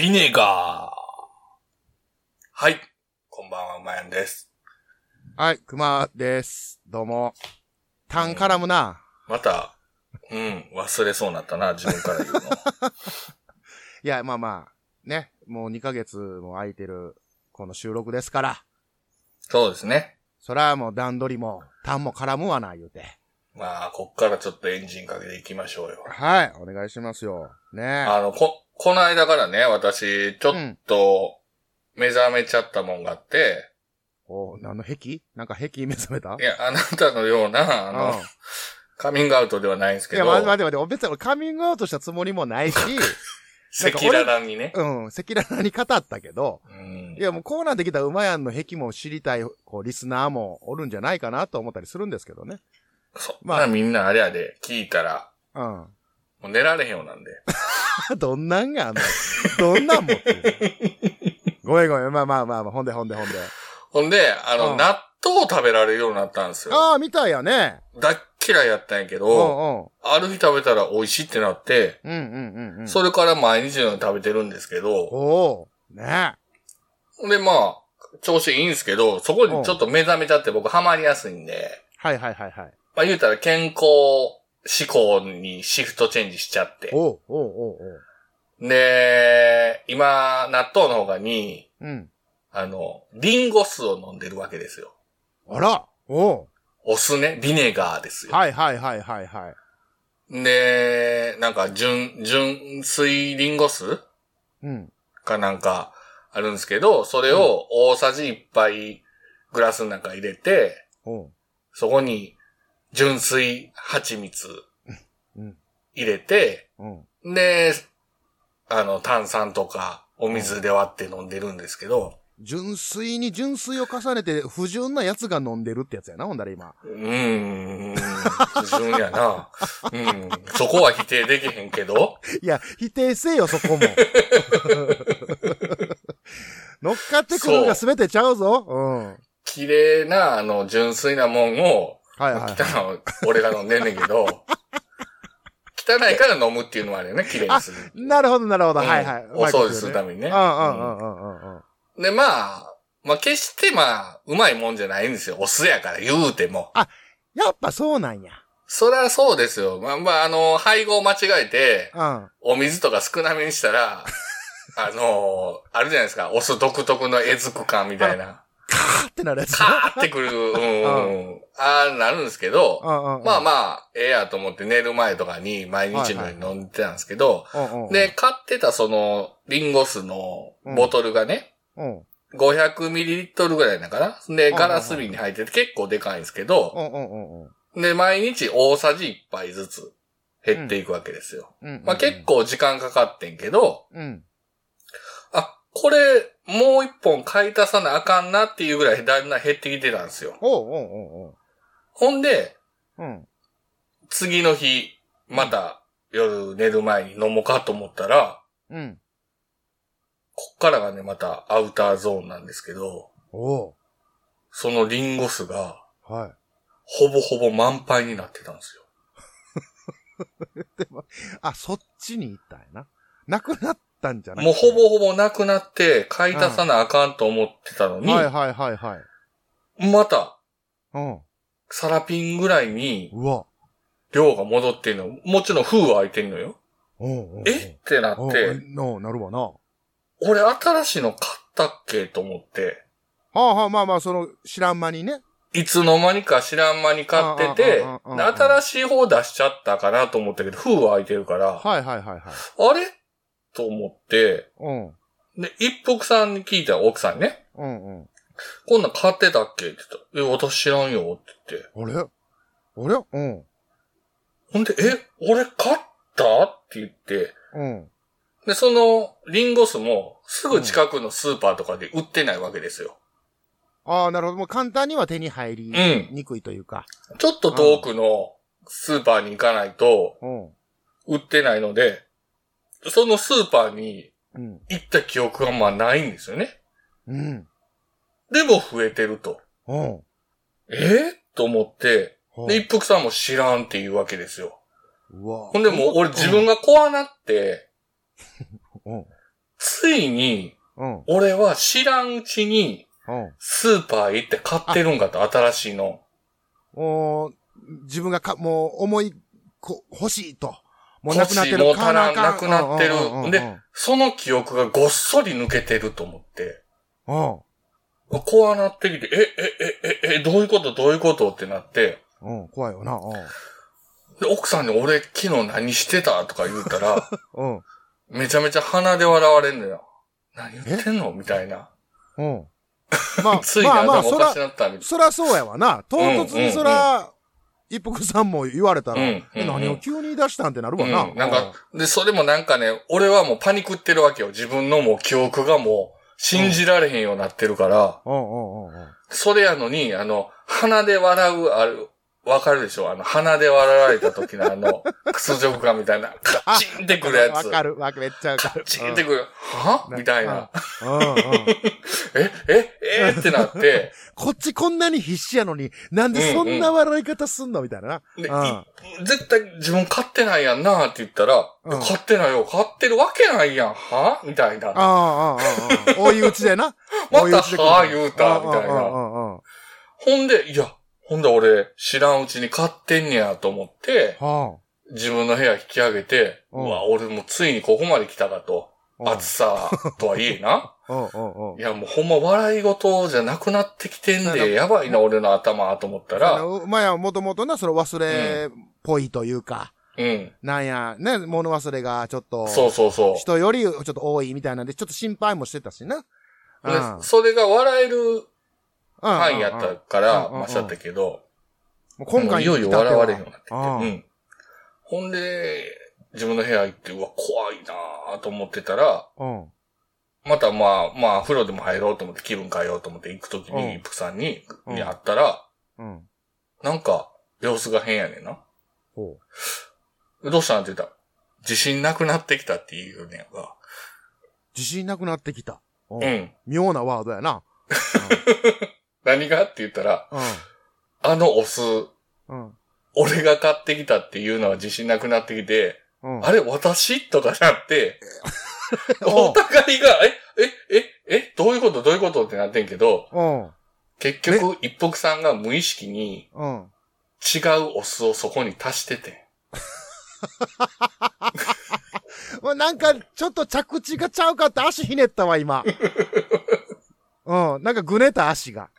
ビネガー。はい。こんばんは、まやんです。はい、熊です。どうも。タン絡むな。また、うん、忘れそうになったな、自分から言うの。いや、まあまあ、ね。もう2ヶ月も空いてる、この収録ですから。そうですね。そらもう段取りも、タンも絡むわな、言うて。まあ、こっからちょっとエンジンかけていきましょうよ。はい、お願いしますよ。ねあの、こ、この間からね、私、ちょっと、目覚めちゃったもんがあって、お何の壁？なんか壁目覚めた？いや、あなたのような、あの、うんカミングアウトではないんですけいや、ど、待って待って待って、俺別に俺カミングアウトしたつもりもないし、赤裸々にね。うん、赤裸々に語ったけど、うんいやもうこうなってきたら馬やんの壁も知りたい、こう、リスナーもおるんじゃないかなと思ったりするんですけどね。そんまあなみんなあれやで、聞いたら、うん。もう寝られへんようなんで。どんなんがあんの？どんなん持ってる？ごめんごめん。まあまあまあまあ、ほんでほんでほんで。ほんで、あの、うん納豆を食べられるようになったんですよ。ああ、みたいやね。だっ嫌いやったんやけうんど、うん。ある日食べたら美味しいってなって、うんうんうんうん。それから毎日のように食べてるんですけど、おおねで、まあ、調子いいんですけど、そこにちょっと目覚めちゃって僕ハマりやすいんで、はいはいはいはい。まあ言うたら健康志向にシフトチェンジしちゃって。おうおうおうおうで、今、納豆の他に、うん。あの、リンゴ酢を飲んでるわけですよ。あらおうお酢ね、ビネガーですよ。はいはいはいはいはい。で、なんか、純、純水リンゴ酢うん。かなんかあるんですけど、それを大さじ1杯グラスの中入れて、おうそこに純粋蜂蜜うん。入れて、うん。で、あの、炭酸とかお水で割って飲んでるんですけど、純粋に純粋を重ねて不純なやつが飲んでるってやつやな、ほんだら今。うーん、不純やな。うん、そこは否定できへんけど、いや、否定せよ、そこも。乗っかってくるのが全てちゃうぞ。うん。はい綺麗な、あの、純粋なもんを、はいはい。汚いの俺が飲んでんねんけど、汚いから飲むっていうのもあるよ ね、綺麗にする。なるほど、なるほど。うんはいはい。お掃除するためにねうんうんうんうんうんうん。で、まあ、まあ決してまあ、うまいもんじゃないんですよ。お酢やから言うても。やっぱそうなんや。そりゃそうですよ。まあまあ、あの、配合間違えて、うん。お水とか少なめにしたら、あの、あるじゃないですか。お酢独特のえずく感みたいな。カーってなるやつ。カーってくる、うん、うん。ああ、なるんですけど。まあまあ、ええやと思って寝る前とかに毎日のように飲んでたんですけど。で、買ってたその、リンゴ酢のボトルがね、うん。500ml ぐらいだから。で、ガラス瓶に入ってて結構でかいんですけど。で、毎日大さじ1杯ずつ減っていくわけですよ。うん。まあ結。構時間かかってんけど、うん。あ、これ、もう一本買い足さなあかんなっていうぐらいだんだん減ってきてたんですよ。おうおうおう。ほんで、うん。次の日、また夜寝る前に飲もうかと思ったら、うん。こっからがね、またアウターゾーンなんですけど、おう。そのリンゴ酢が、はい。ほぼほぼ満杯になってたんですよ。あ、そっちに行ったんやな。なくなったんじゃない？もうほぼほぼなくなって、買い足さなあかんと思ってたのに、はいはいはいはい。また、うん。サラピンぐらいにうわ。量が戻ってんの。もちろん封は開いてんのよ。おえ？ってなって、のなるわな。は俺新しいの買ったっけと思って、あはあ、まあまあ、その、知らん間にね。いつの間にか知らん間に買ってて、新しい方出しちゃったかなと思ったけど、封は開いてるから、はいはいはいはい。あれ？と思って、うん。で、一服さんに聞いたら奥さんにね、うんうん。こんなん買ってたっけって言ったら、え、私知らんよって言って。あれ？あれ？うん。ほんで、え、俺買ったって言って、うん。で、その、リンゴ酢も、すぐ近くのスーパーとかで売ってないわけですよ。ああ、なるほど。もう簡単には手に入りうんにくいというか。ちょっと遠くのスーパーに行かないとうん。売ってないので、そのスーパーにうん。行った記憶がまあないんですよね。うん。でも増えてると。うん。えと思って、うんで、一服さんも知らんっていうわけですよ。うわほんでもう俺自分が怖なって、うん。ついに、うん。俺は知らんうちに、うん。スーパー行って買ってるんかと、新しいの。もう、自分がか、もう思い、こ欲しいと。もうなくなってる。もう足らなくなってるうんうんうんうんでその記憶がごっそり抜けてると思って。うん。こうなってきて、え、え、え、え、え、どういうこと？どういうこと？ってなって、うん、怖いよな。で、奥さんに俺昨日何してた？とか言うたら、うん。うん。めちゃめちゃ鼻で笑われんのよ。何言ってんの？みたいな。うん。まあ、ついに頭おかし、なったみたいそらそうやわな。唐突にそら、一服さんも言われたら、うんえうん何を急に言い出したんってなるわな。うん、なんか、で、それもなんかね、俺はもうパニクってるわけよ。自分のもう記憶がもう信じられへんようになってるから、うんうんうんうん。それやのに、あの、鼻で笑う、ある、わかるでしょ？あの、鼻で笑われた時のあの、屈辱感みたいな、カッチンってくるやつ。わかる、わかる、めっちゃわかカッる。チンってくる。は？みたいな。え、え、え？ってなって、こっちこんなに必死やのに、なんでそんな笑い方すんの？みたいな絶対自分買ってないやんなって言ったら、うん。買ってないよ、買ってるわけないやん、は？みたいな。ああ、ああ、ああ。追い打ちでな。または言うた、みたいな。ほんで、いや、ほんで俺知らんうちに買ってんねやと思って、は自分の部屋引き上げて、ううんわ、俺もついにここまで来たかと。あ。暑さとはいえな。い。や、もうほんま笑い事じゃなくなってきてんで、やばいな、俺の頭と思ったあら、の、まあや、もともとな、その忘れっぽいというか、うん。なんや、ね、物忘れがちょっと、そうそうそう。人よりちょっと多いみたいなんで、ちょっと心配もしてたしな。うんでそれが笑えるうん範囲やったから、まあしちゃったけど、今回いよいよ笑われるようになってきて。うんうん。ほんで、自分の部屋行って、うわ、怖いなと思ってたら、うん。またまあ、まあ、風呂でも入ろうと思って気分変えようと思って行くときうんに、一服さんに、うんに会ったら、うん。なんか、様子が変やねんな。ほどうしたんって言ったら、自信なくなってきたって言うねんが。う。自信なくなってきた。うう。ん。妙なワードやな。何が？って言ったら、うあのお酢、ん。うん。俺が買ってきたっていうのは自信なくなってきて、うん。あれ、私？とかなって、お お互いが、え、え、え、え、どういうこと？どういうこと？ってなってんけど、うん。結局、一服さんが無意識にうん。違うお酢をそこに足してて。まあ、なんか、ちょっと着地がちゃうかって足ひねったわ、今。うん。なんかぐねた足が。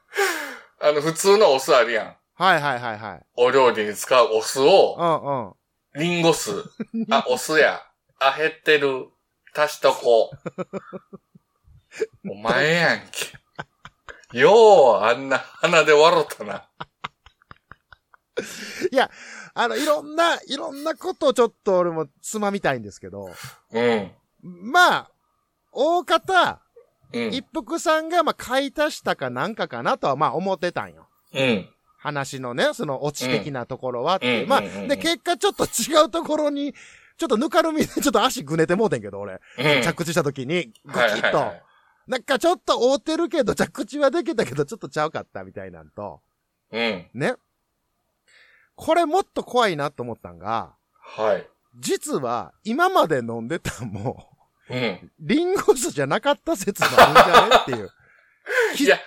あの、普通のお酢あるやん。はいはいはいはい。お料理に使うお酢を、うんうん。リンゴ酢。あ、お酢や。あ、減ってる。足しとこう。お前やんけ。よう、あんな鼻で笑ったな。あの、いろんな、いろんなことをちょっと俺もつまみたいんですけど、うん。まあ、大方、うん。一服さんがまあ買い足したかなんかかなとはまあ思ってたんよ。うん。話のね、そのオチ的なところはっていう。まあ、うんうんうんうんで、結果ちょっと違うところに、ちょっとぬかるみで ちょっと足ぐねてもうてんけど、俺。うん。着地した時に、ゴキはいッと。はいはいなんかちょっと覆ってるけど、着地はできたけど、ちょっとちゃうかったみたいなんと、うん。ね。これもっと怖いなと思ったんが、はい。実は、今まで飲んでたんも、うん。リンゴ酢じゃなかった説もあるんじゃねっていう。きいや、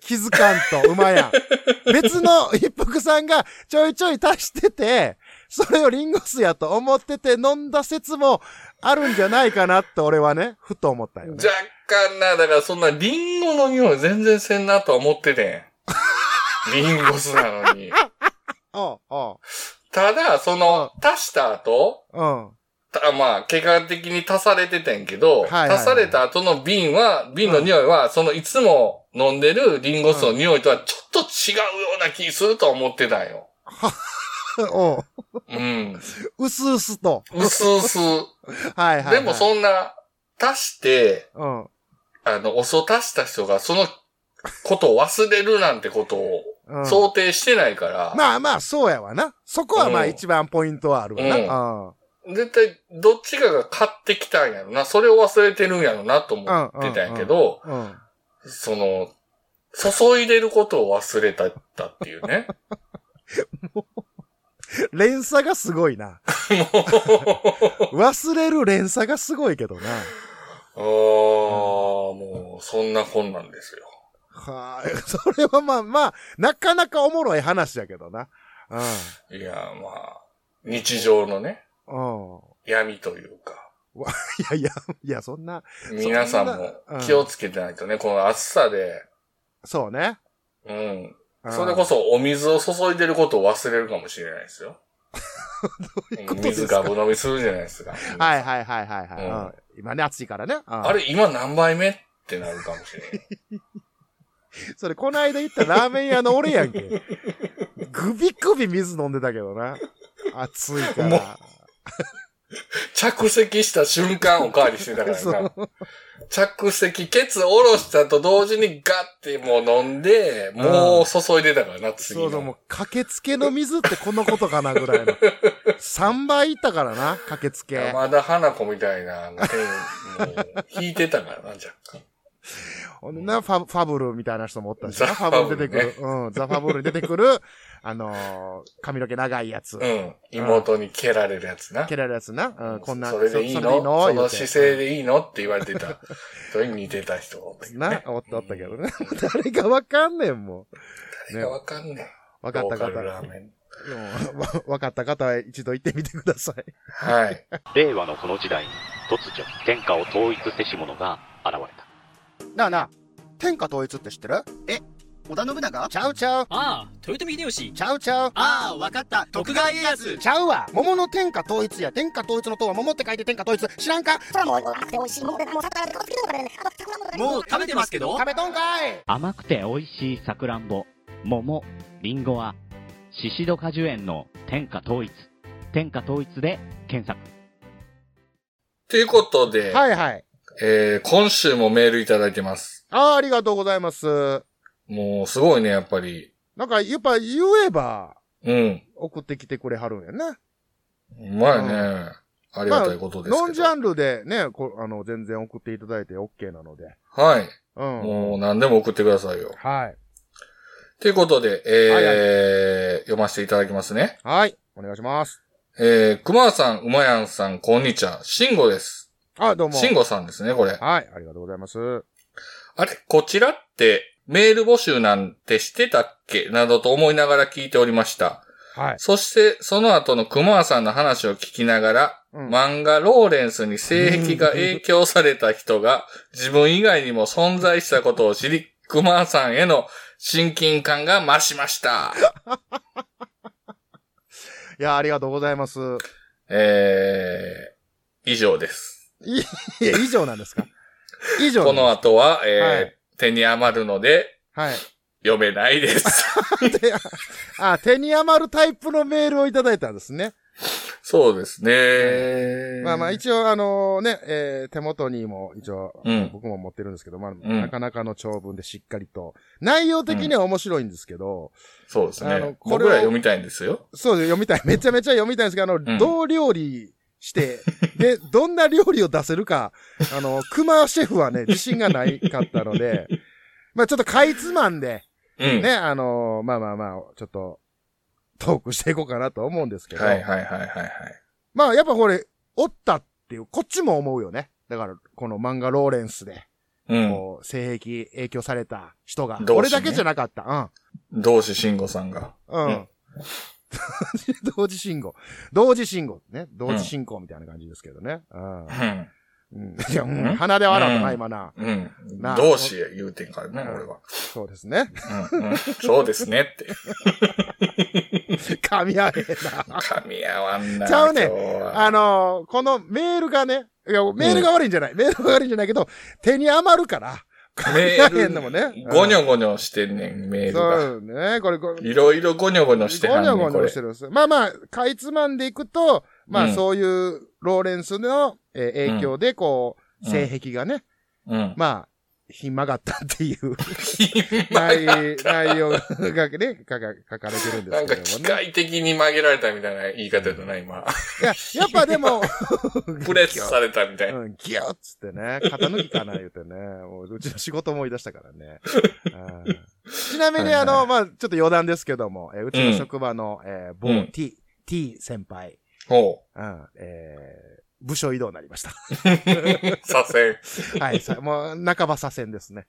気づかんと、うまやん。別の一服さんがちょいちょい足してて、それをリンゴ酢やと思ってて飲んだ説もあるんじゃないかなって俺はね、ふと思ったよね。若干な、だからそんなリンゴの匂い全然せんなとは思っててん。リンゴ酢なのに。おうおただ、その、足した後、ううん。たまあ、結果的に足されててんけど、はいはいはい足された後の瓶は、瓶の匂いは、そのいつも飲んでるリンゴ酢の匂いとはちょっと違うような気すると思ってたんよ。おううん。うすうすと。うすうす。はいはい、はい。でもそんな、足して、うん。あの、お酢を足した人がそのことを忘れるなんてことをうん、想定してないから、まあまあ、そうやわな。そこはまあうん一番ポイントはあるわな。うん。絶対どっちかが買ってきたんやろな。それを忘れてるんやろなと思ってたんやけど、うん。その、注いでることを忘れたっていうね。連鎖がすごいな。忘れる連鎖がすごいけどな。ああ、もう、そんな本なんですよ。はい。それはまあまあ、なかなかおもろい話やけどな。いや、まあ、日常のね、うん。うん。闇というか、いやいや、いや、そんな、皆さんも気をつけてないとね、この暑さで、そうね。うん。うんそれこそお水を注いでることを忘れるかもしれないですよ。ことですか？水ガブ飲みするじゃないですか。はいはいはいはいはい。うんうん今ね、暑いからね。うんあれ、今何杯目ってなるかもしれない。それ、この間行ったラーメン屋の俺やんけ。グビグビ水飲んでたけどな。暑いから。着席した瞬間おかわりしてたから そなう。着席、ケツ下ろしたと同時にガッてもう飲んで、もう注いでたからな、次の。そうそう、もう駆けつけの水ってこのことかなぐらいの。3倍いったからな、駆けつけ。山田花子みたいな、もう引いてたからな、若干。ほんでな、ファブファブルみたいな人もおったしな、ザファブル出てくる。うん、ザ・ファブルに出てくる、あのー髪の毛長いやつ。うん。妹に蹴られるやつな。蹴られるやつな。うん、こんな。それでいいの？その？姿勢でいいの？って言われてた。それに似てた人がおったけどね。な、おったおったけどね。誰がわかんねん、も誰がわかんねん。う。わかった方。ラーメン。うんわわかった方は一度行ってみてください。はい。令和のこの時代に突如天下を統一せし者がなあなあ、天下統一って知ってる？織田信長？ちゃうちゃう、ああ、豊臣秀吉。ちゃうちゃう。ああ、わかった。徳川家康。ちゃうわ。桃の天下統一や。天下統一の塔は桃って書いて天下統一。知らんか？それはもう甘くて美味しいものでもう桜で好きなのからねあの桜もねもう食べてますけど。食べとんかい。甘くて美味しいさくらんぼ。桃りんごはシシド果樹園の天下統一。天下統一で検索。ということで、はいはい。えー、今週もメールいただいてます。ああ、ありがとうございます。もう、すごいね、やっぱり。なんか、やっぱ言えば、うん。送ってきてくれはるんやね。うまいね。ありがたいことですけど。ノンジャンルでね、こあの、全然送っていただいて OK なので。はい。うん。もう何でも送ってくださいよ。はい。ということで、えーはい読ませていただきますね。はい。お願いします。えー、熊さん、馬やんさん、こんにちは。しんごです。あ、どうも。しんごさんですね、これ。はい。ありがとうございます。あれ、こちらって、メール募集なんてしてたっけ？などと思いながら聞いておりました。はい。そして、その後の熊さんの話を聞きながら、うん漫画ローレンスに性癖が影響された人が自分以外にも存在したことを知り、熊さんへの親近感が増しました。いや、ありがとうございます。えー、以上です。い以上なんですか？以上この後は、えーはい手に余るので、はい。読めないです。であ、手に余るタイプのメールをいただいたんですね。そうですね。まあまあ、一応あのね、えー手元にも一応、うん僕も持ってるんですけど、まあ、んなかなかの長文でしっかりと、内容的には面白いんですけど、そうですあのね。これを僕ら読みたいんですよ。そうです読みたい。めちゃめちゃ読みたいんですけど、あの、んどう料理して、で、どんな料理を出せるか、あの、熊シェフはね、自信がないかったので、まあちょっとかいつまんで、うん。ね、あのまあまあまあ、ちょっと、トークしていこうかなと思うんですけど、はいはいはいはいはい。まあやっぱこれ、おったっていう、こっちも思うよね。だから、この漫画ローレンスで、うん。こう、性癖影響された人が、ね俺だけじゃなかった。同志慎吾さんが。うん。ううんん。同時信号。同時信号。ね。同時進行みたいな感じですけどね。うん。うん。うんいや、うんうん鼻で笑ったな、うん今な。うんな。あ同志言うてんからね、俺は。そうですね。そうですねって。噛み合えな。噛み合わんな。ちゃうねあのーこのメールがね、いや、メールが悪いんじゃない。メールが悪いんじゃないけど、手に余るから。噛み合えへんのもね。メール、ゴニョゴニョしてんねん、メールそが。うね。これ、いろいろゴニョゴニョしてはんねん、これゴニョゴニョし。てるんです。まあまあ、かいつまんでいくと、まうんあそういうローレンスの、えー影響で、こう、うん性癖がね、うん。まあ、ひん曲がったっていう。内内容がね、書か書かれてるんですなんか機けどもね。械的に曲げられたみたいな言い方だな、今。いや、やっぱでも、プレスされたみたいな。うん、ギュッつってね、肩抜きかな言うてね、もううちの仕事思い出したからね。うん。ちなみにあの、まあちょっと余談ですけども、えーうちの職場の、えー某うん。T、T 先輩、ほうん、えー部署移動になりました。左遷。はい、さもう、半ば左遷ですね。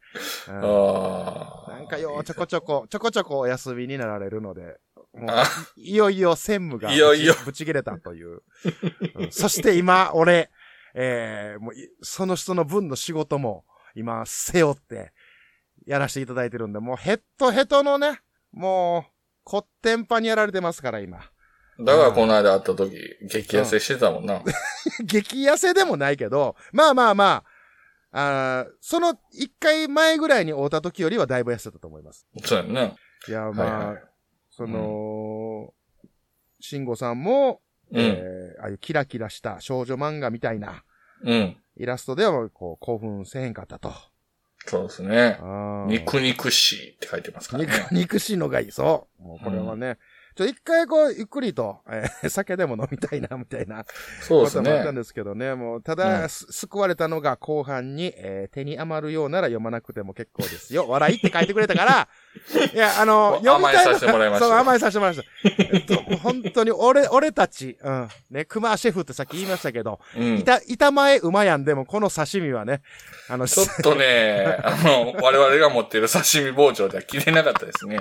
うんああ。なんかよう、ちょこちょこ、ちょこちょこお休みになられるので、もうあ、いよいよ専務が、いよいよぶち切れたという。うんそして今、俺、えー、もうい、その人の分の仕事も、今、背負って、やらせていただいてるんで、もうヘッドヘッドのね、もう、こってんぱにやられてますから、今。だからこの間会った時、激痩せしてたもんな。激痩せでもないけど、まあまあまあ、あーその一回前ぐらいに会った時よりはだいぶ痩せたと思います。そうやんね。いや、まあ、はいはいその、慎吾さんも、うん。えーああいうキラキラした少女漫画みたいなうん。イラストではこう興奮せへんかったと。そうですね。肉肉しいって書いてますからね。肉、肉しいのがいい。そう。もうこれはね、ちょ、一回こう、ゆっくりと、えー 酒でも飲みたいな、みたいなそうですねこともあったん。ですけどね。もう、ただ、うんす救われたのが後半に、えー手に余るようなら読まなくても結構ですよ。笑いって書いてくれたから、いや、あの、読みたい甘えさせてもらいましたそう、甘えさせてもらいました。えっと、本当に、俺、俺たち、うん。ね、熊シェフってさっき言いましたけど、うん。板、板前馬やんでも、この刺身はね、あの、ちょっとね、あの、我々が持っている刺身包丁では切れなかったですね。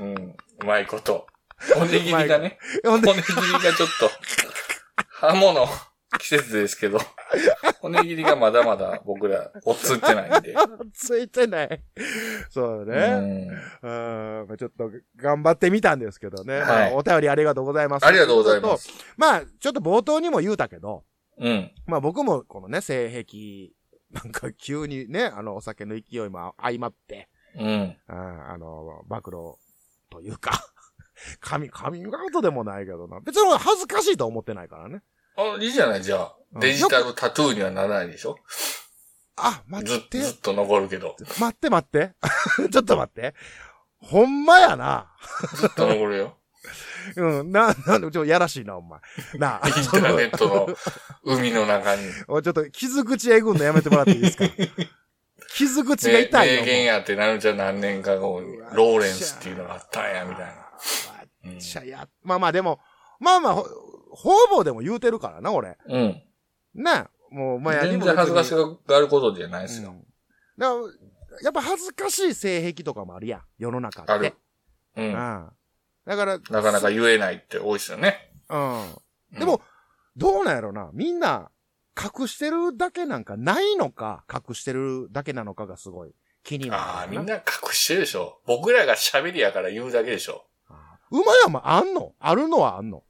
うん。うまいこと。骨切りがね、ほんで骨切りがちょっと、刃物、季節ですけど、骨切りがまだまだ僕ら、落ちてないんで。ついてない。そううね。ん。うん。まあちょっと頑張ってみたんですけどね。はいまあお便りありがとうございます。ありがとうございま。す。まあ、ちょっと冒頭にも言うたけど、うん。まあ僕もこのね、性癖、なんか急にね、あの、お酒の勢いも相まって、うん。ああの、暴露というか、カミ、カミングアウトでもないけどな。別に恥ずかしいと思ってないからね。あ、いいじゃない、じゃあ。うんデジタルタトゥーにはならないでしょ？あ、待ずっ、て、ずっと残るけど。待って待って。ちょっと待って。ほんまやな。ずっと残るよ。うん、な、なんで、ちょっとやらしいな、お前。なあ、インターネットの海の中に。おいちょっと、傷口えぐんのやめてもらっていいですか？傷口が痛いよ。名言やってなるじゃん何年か後に、ローレンスっていうのがあったんや、みたいな。うんめっちゃや、まあまあでも、まあまあ、ほ方々でも言うてるからな、俺。うん。なあ、もう、まあや全然恥ずかしがることじゃないですよ。うんだから、やっぱ恥ずかしい性癖とかもあるやん、世の中って。ある。う。うんん。だから、なかなか言えないって多いですよね。うん。うんでも、どうなんやろな。みんな、隠してるだけなんかないのか、隠してるだけなのかがすごい気になるああ、みんな隠してるでしょ。僕らが喋りやから言うだけでしょ。馬山あんの？あるのはあんの？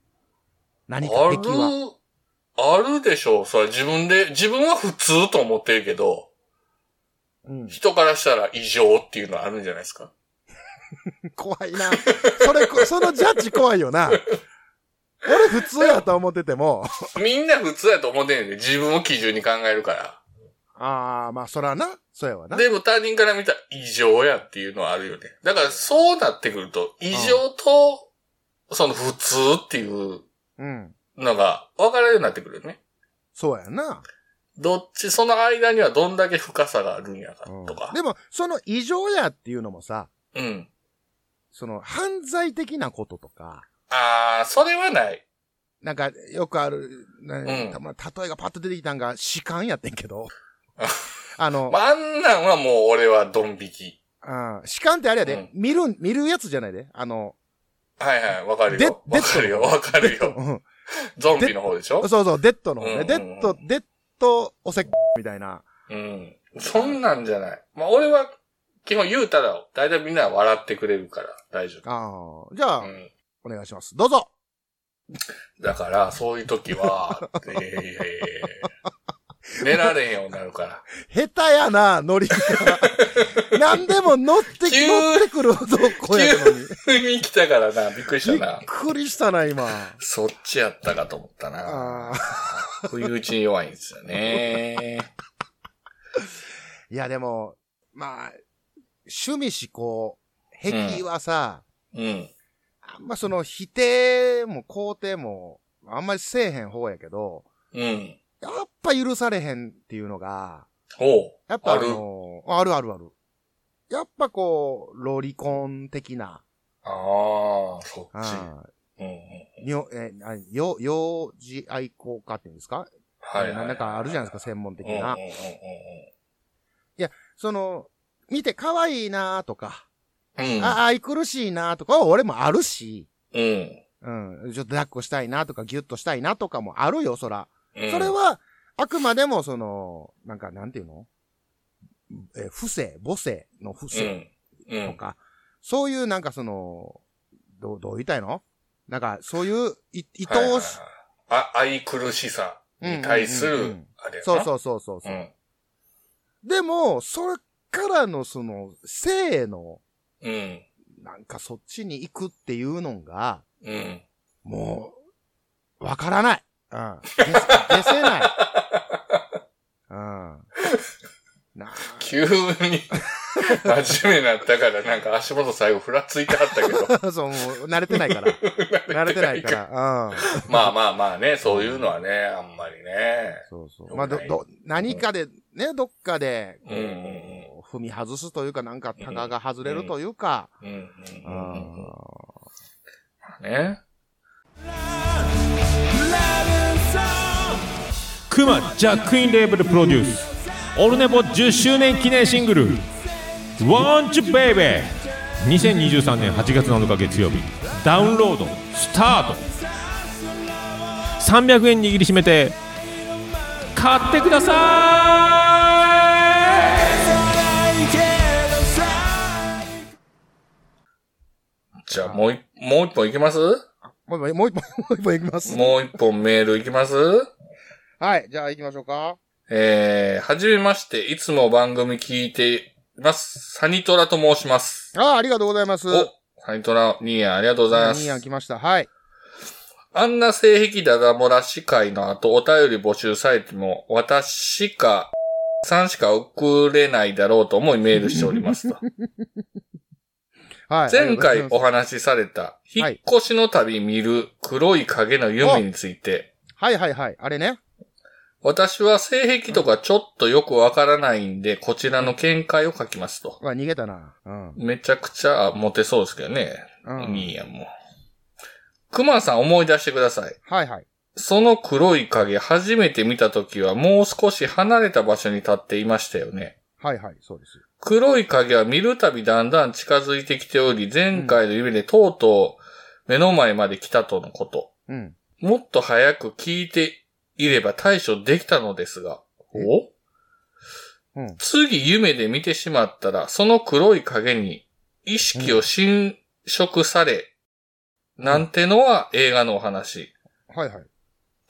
何かある敵は。、あるでしょ。それ自分で、自分は普通と思ってるけど、うん。人からしたら異常っていうのはあるんじゃないですか？怖いな。それこ、そのジャッジ怖いよな。俺普通やと思ってても、みんな普通やと思ってんねんで、自分を基準に考えるから。ああ、まあそらな。そうやわな。でも他人から見たら異常やっていうのはあるよね。だからそうなってくると、異常と、その普通っていううん。のが分かれるようになってくるよね。そうやな。どっち、その間にはどんだけ深さがあるんやかうんとか。でも、その異常やっていうのもさ、うん。その犯罪的なこととか、あー、それはない。なんかよくある、なうん例えがパッと出てきたんが士官やってんけど、あの、まあ、あんなんはもう俺はドン引き。あ士官ってあれやで、うん見る、見るやつじゃないで。あの、はいはい、わかるでよ。わかるよ、わかるよ。うんゾンビの方でしょ？そうそう、デッドの方ね。うんうんうんデッド、デッドおせっみたいな。うん。そんなんじゃない。まあ俺は、基本言うたら、だいたいみんな笑ってくれるから大丈ああ、じゃあ、夫。うん。お願いします。どうぞだから、そういう時は、えー、寝られへんようになるから。下手やな、ノリが。何でも乗って、急乗ってくる男やのに。急に来たからな、びっくりしびったな。くりしたな、今。そっちやったかと思ったな。不意打ちに弱いんですよね。いや、でも、まあ、趣味思考、癖はさ、うん。あんまその否定も肯定も、あんまりせえへん方やけど、うん。やっぱ許されへんっていうのが、ほう。やっぱああるの、あるあるある。やっぱこう、ロリコン的な、ああ、そっち。あうんうん。ーにょ、え、なよ、幼児愛好家っていうんですか？はいはい。なんかあるじゃないですか、専門的な。うんうんうんその、見て可愛いなとか、うん。うん。あ、愛くるしいなとかは俺もあるし、うん。うん、ちょっと抱っこしたいなとか、ギュッとしたいなとかもあるよ、そら。うんそれ、は、あくまでもその、なんか、なんていうの？え、不正、母性の不う正ん。うん。とか、そういうなんかその、どう、どう言いたいの？なんか、そういう、い、愛はいはいはいおし、あ、愛くるしさに対するあれうそうそうそうそうう、ん。でも、それからのその、性の、うん。なんかそっちに行くっていうのが、うん。もう、わからない。うん。消せない。うん。な急に、真面目になったから、なんか足元最後ふらついてはったけど。あ、そう、もう慣れてないから。慣れてないから。うん。まあまあまあね、そういうのはね、あんまりね。そうそう。よまあ、ど、ど、何かで、ね、どっかで、こううん踏み外すというか、なんか、タガが外れるというか、うん。うん。ね。クマジャックインレーベルプロデュース。オルネポ10周年記念シングル「Want You Baby」2023年8月7日月曜日。ダウンロードスタート。300円握りしめて買ってください！じゃあもう、もう一本いきます？もう一本、もう一本、もう一本いきます。もう一本メールいきます？はい、じゃあ行きましょうか。えー、はじめまして、いつも番組聞いています。サニトラと申します。ああ、ありがとうございます。お、サニトラ、ニーヤンありがとうございますニー。ヤン来ました。はい。あんな性癖だだ漏らし会の後、お便り募集されても、私か、さんしか送れないだろうと思いメールしておりますと。はい。前回お話しされた、引はいっ越しの旅見る黒い影の夢について、はいはいはい。あれね。私は性癖とかちょっとよくわからないんで、こちらの見解を書きますと。うわ、逃げたな。うん。めちゃくちゃモテそうですけどね。うん。ニーヤンも。熊さん思い出してください。はいはい。その黒い影初めて見た時はもう少し離れた場所に立っていましたよね。はいはい。そうです。黒い影は見るたびだんだん近づいてきており、前回の夢でとうとう目の前まで来たとのこと。うん。もっと早く聞いていれば対処できたのですが。お？うん。次夢で見てしまったら、その黒い影に意識を侵食され、なんてのは映画のお話。はいはい。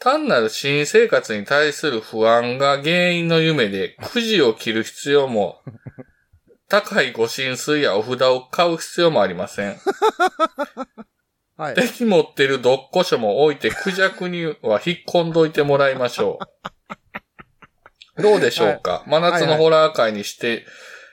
単なる新生活に対する不安が原因の夢で、くじを切る必要も、高いご神水やお札を買う必要もありません。はい。手に持ってるどっこしょも置いて、クジャクには引っ込んどいてもらいましょう。どうでしょうか、真夏のホラー界にして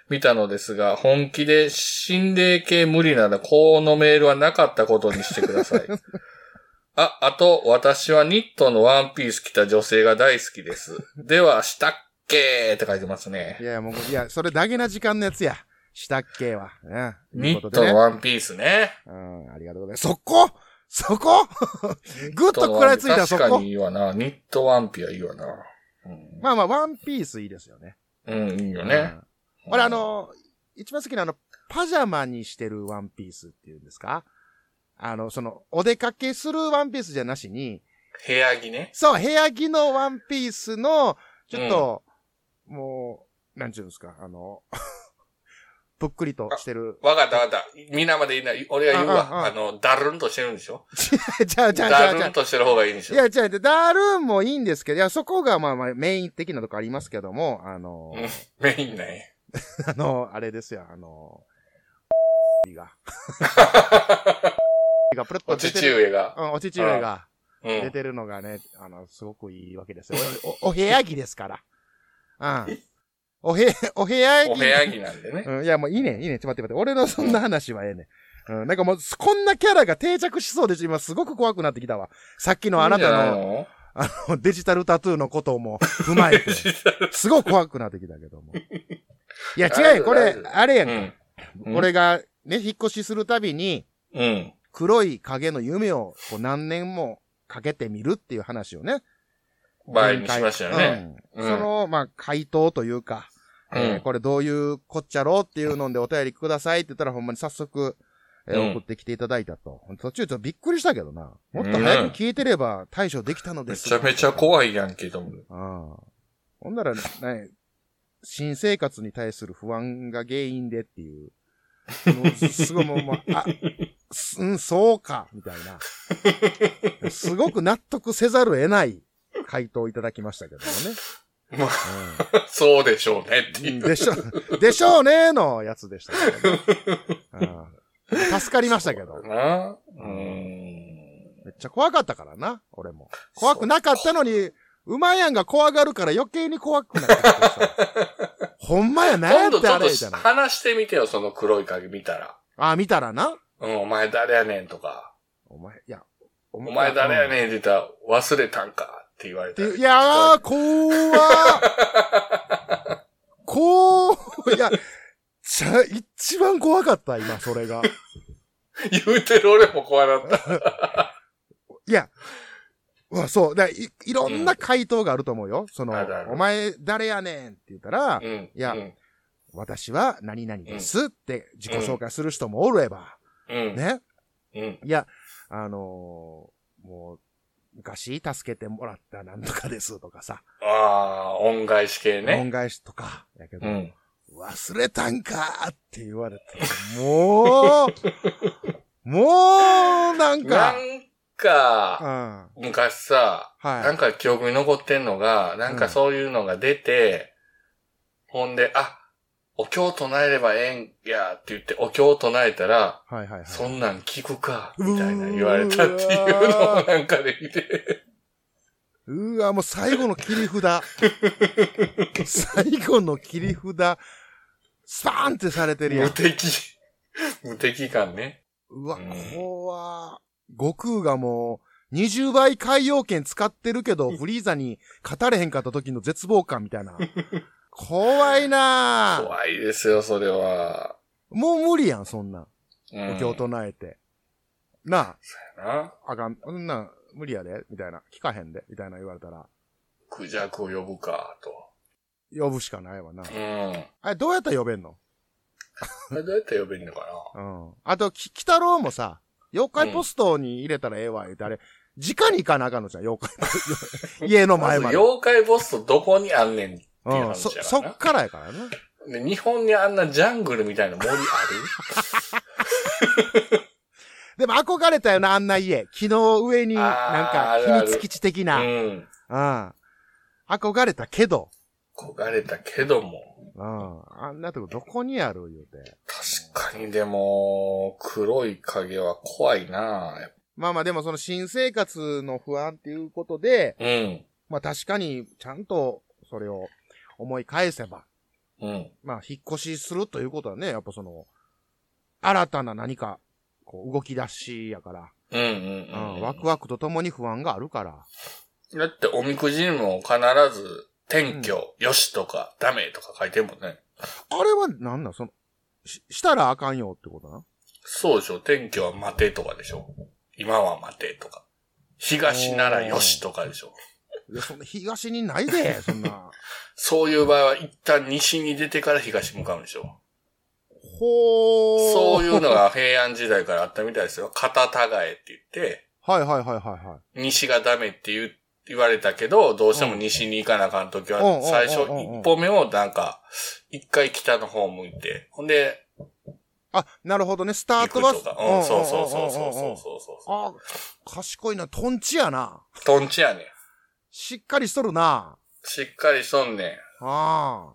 みたのですが、本気で心霊系無理なら、このメールはなかったことにしてください。あ、あと、私はニットのワンピース着た女性が大好きです。では、したっけーって書いてますねい。やいや、もう、いや、それだけな時間のやつや。したっけは。ね。ニッということでねトのワンピースね。うん、ありがとうございます。そこ？そこ？ぐっと食らいついたそこ？確かにいいわな。ニットワンピはいいわな。うん、まあまあ、ワンピースいいですよね。うん、いいようんね。俺あの、一番好きなあの、パジャマにしてるワンピースっていうんですか？あの、その、お出かけするワンピースじゃなしに、部屋着ね。そう、部屋着のワンピースの、ちょっと、もう、なんちゅうんですか、あの、ぷっくりとしてる。わかったわかった。みんなまでいいな。俺が言うわ。あの、だるんとしてるんでしょ？じゃあ、じゃあ、じゃだあ、じゃるんとしてる方がいいんでしょ？いや、違う、ダールーンもいいんですけど、いや、そこがまあまあメイン的なとこありますけども、あの、うんメインね。あの、あれですよ、あの、が。がプルッとお父出てる。上が。うん、お父上がうん。出てるのがね、あの、すごくいいわけですよ。お、お部屋着ですから。うん。おへ、お部屋着。お部屋着なんでね。うん、いや、もういいね、いいね。ちょっと待って待って。俺のそんな話はええね。うん、なんかもう、こんなキャラが定着しそうでし、今すごく怖くなってきたわ。さっきのあなたの、の？あの、デジタルタトゥーのことも 踏まえて、すごく怖くなってきたけども。いや、違うよ、これ、あれやんか。うん。うん俺がね、引っ越しするたびに、うん。黒い影の夢をこう何年もかけてみるっていう話をね、場合にしましたよね。うんその、まあ、回答というか、うんえーこれどういうこっちゃろうっていうのでお便りくださいって言ったらほんまに早速、えーうん送ってきていただいたと。途中ちょっとびっくりしたけどな。もっと早く聞いてれば対処できたのめです。ちゃめちゃ怖いやんけども。ああ。ほんなら、ね、新生活に対する不安が原因でっていう。もうすすごいもう、もう あ、すうん、そうか、みたいな。すごく納得せざるを得ない 回答をいただきましたけどもね。まあ、そうでしょうねってうんいう。でしょ、でしょうねのやつでしたけどね。うん助かりましたけど。な。うーん。めっちゃ怖かったからな、俺も。怖くなかったのに、うまやんが怖がるから余計に怖くなってきてさ。ほんまやな今やってあれみたいな。話してみてよ、その黒い影見たら。あ、見たらな。うん、お前誰やねんとか。お前、いや。おお前誰やん。ねんって言ったら、忘れたんかって言われていやー、怖ー。こう、いや、ちゃ、一番怖かった、今、それが。言うてる俺も怖なった。いや、うわそう、だい、いろんな回答があると思うよ。そのあるあ、るお前誰やねんって言ったら、うん。いやうん。私は何々ですって自己紹介する人もおれば、うん。ね。うん。いや、あのーもう、昔助けてもらったなんとかですとかさ、ああ、恩返し系ね。恩返しとか、やけど、うん。忘れたんかって言われて、もう、もう、なんなか、んうか、ん、昔さ、はい。なんか記憶に残ってんのが、なんかそういうのが出て、ほんで、あ、お経を唱えればええんやって言って、お経を唱えたら、はいはいはい。そんなん聞くか、みたいな言われたっていうのをなんかで見て、うわ、もう最後の切り札。最後の切り札、スパーンってされてるやん。無敵、無敵感ね。うわ、うん怖悟空がもう、20倍海洋圏使ってるけど、フリーザに語れへんかった時の絶望感みたいな。怖いなぁ。怖いですよ、それは。もう無理やん、そんなん。うん。お経唱えて。なな。あ、あかん、そんなん無理やで、みたいな。聞かへんで、みたいな言われたら、クジャクを呼ぶか、と。呼ぶしかないわな。うん。あれ、どうやったら呼べんの？あれどうやって呼べんのかうん。あと、き、北郎もさ、妖怪ポストに入れたらええわ、言うて、あれ、直に行かなあかんのじゃん、妖怪。家の前まで。妖怪ボストどこにあんねんっていううん、話そ、やからな。そっからやからな。で日本にあんなジャングルみたいな森あ でも憧れたよな、あんな家。木の上に、なんか、秘密基地的な。るうん。うん。憧れたけど、焦がれたけども。うん。あんなとこどこにある言うて。確かにでも、黒い影は怖いなまあまあでもその新生活の不安っていうことで、うん。まあ確かにちゃんとそれを思い返せば、うん。まあ引っ越しするということはね、やっぱその、新たな何か、こう動き出しやから、うんうんううんん。ワクワクとともに不安があるから。だっておみくじにも必ず、転居、よしとか、ダメとか書いてるもんね。あれはなんなん？その、し、したらあかんよってことなそうでしょ。転居は待てとかでしょ。今は待てとか。東ならよしとかでしょ。いや、そんな東にないで、そんな。そういう場合は一旦西に出てから東向かうんでしょ。ほー。そういうのが平安時代からあったみたいですよ。片たがえって言って、はいはいはいはいはい。西がダメって言う言われたけど、どうしても西に行かなあかんときうんは、最初一歩目をなんか、一回北の方向いて、ほんで、あ、なるほどね。スタ行ートは。うん、そうそうそうそうそううんそうそう。あ、賢いな。トンチやな。トンチやねん。しっかりしとるな。しっかりしとんねん。あ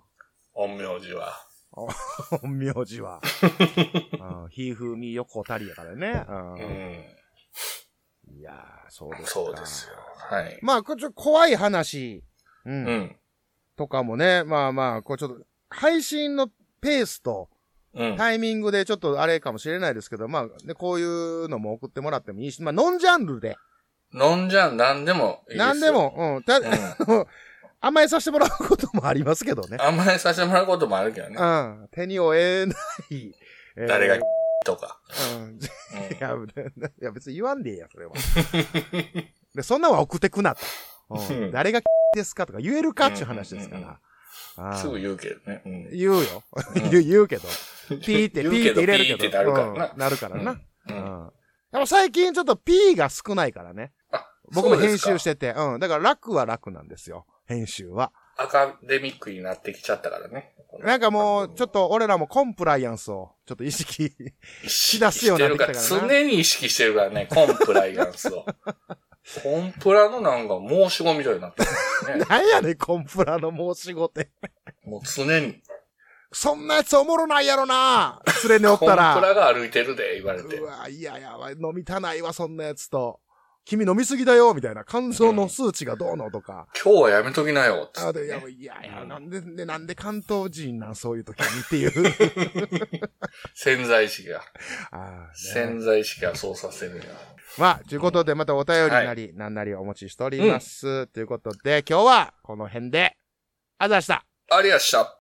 陰陽師は。あ。名字は。うんひふみ横たりやからね。うんうん。いやー、そうですか。そうですよ。はい。まあ、これちょっと怖い話。うん。うん。とかもね、まあまあ、こうちょっと、配信のペースとうん。タイミングでちょっとあれかもしれないですけど、まあ、ね、こういうのも送ってもらってもいいし、まあ、ノンジャンルで。飲んじゃん、なんでもいいですよ。何で。も、うん。た、うん。甘えさせてもらうこともありますけどね。甘えさせてもらうこともあるけどね。うん。手に負えない。えー誰が、とか。うん。うん いや、いや別に言わんでええや、それは。で、そんなんは送ってくなと。うんうん誰がですか？とか言えるかっていう話ですかうんうんら。すぐ言うけどね。うん。言うよ。言う 言うけど。ピーって、ピーって入れるけど。ピーってなるからなうんなるからな。ううんん。でも最近ちょっと P が少ないからね。あ、僕も編集してて。うん。だから楽は楽なんですよ。編集は。アカデミックになってきちゃったからね。なんかもう、ちょっと俺らもコンプライアンスを、ちょっと意識しだすようになってきたからなしてるから常に意識してるからね、コンプライアンスを。コンプラのなんか申し子みたいになってるね。なんやねん、コンプラの申し子って。もう常に。そんなやつおもろないやろな連れにおっコンプたら。ラが歩いてるで、言われてう。わ、いやいや、飲みたないわ、そんなやつと。君飲みすぎだよ、みたいな。肝臓の数値がどうのとか。今日はやめときなよ、つあでいってねやいやいや、なんで、でなんで関東人なん、そういう時にっていう。潜在意識が。あーね潜在意識がそうさせるよ。まあ、ということで、またお便りなり、なんなりお持ちしております。ということで、今日はこの辺で、あざした。ありがとうございました。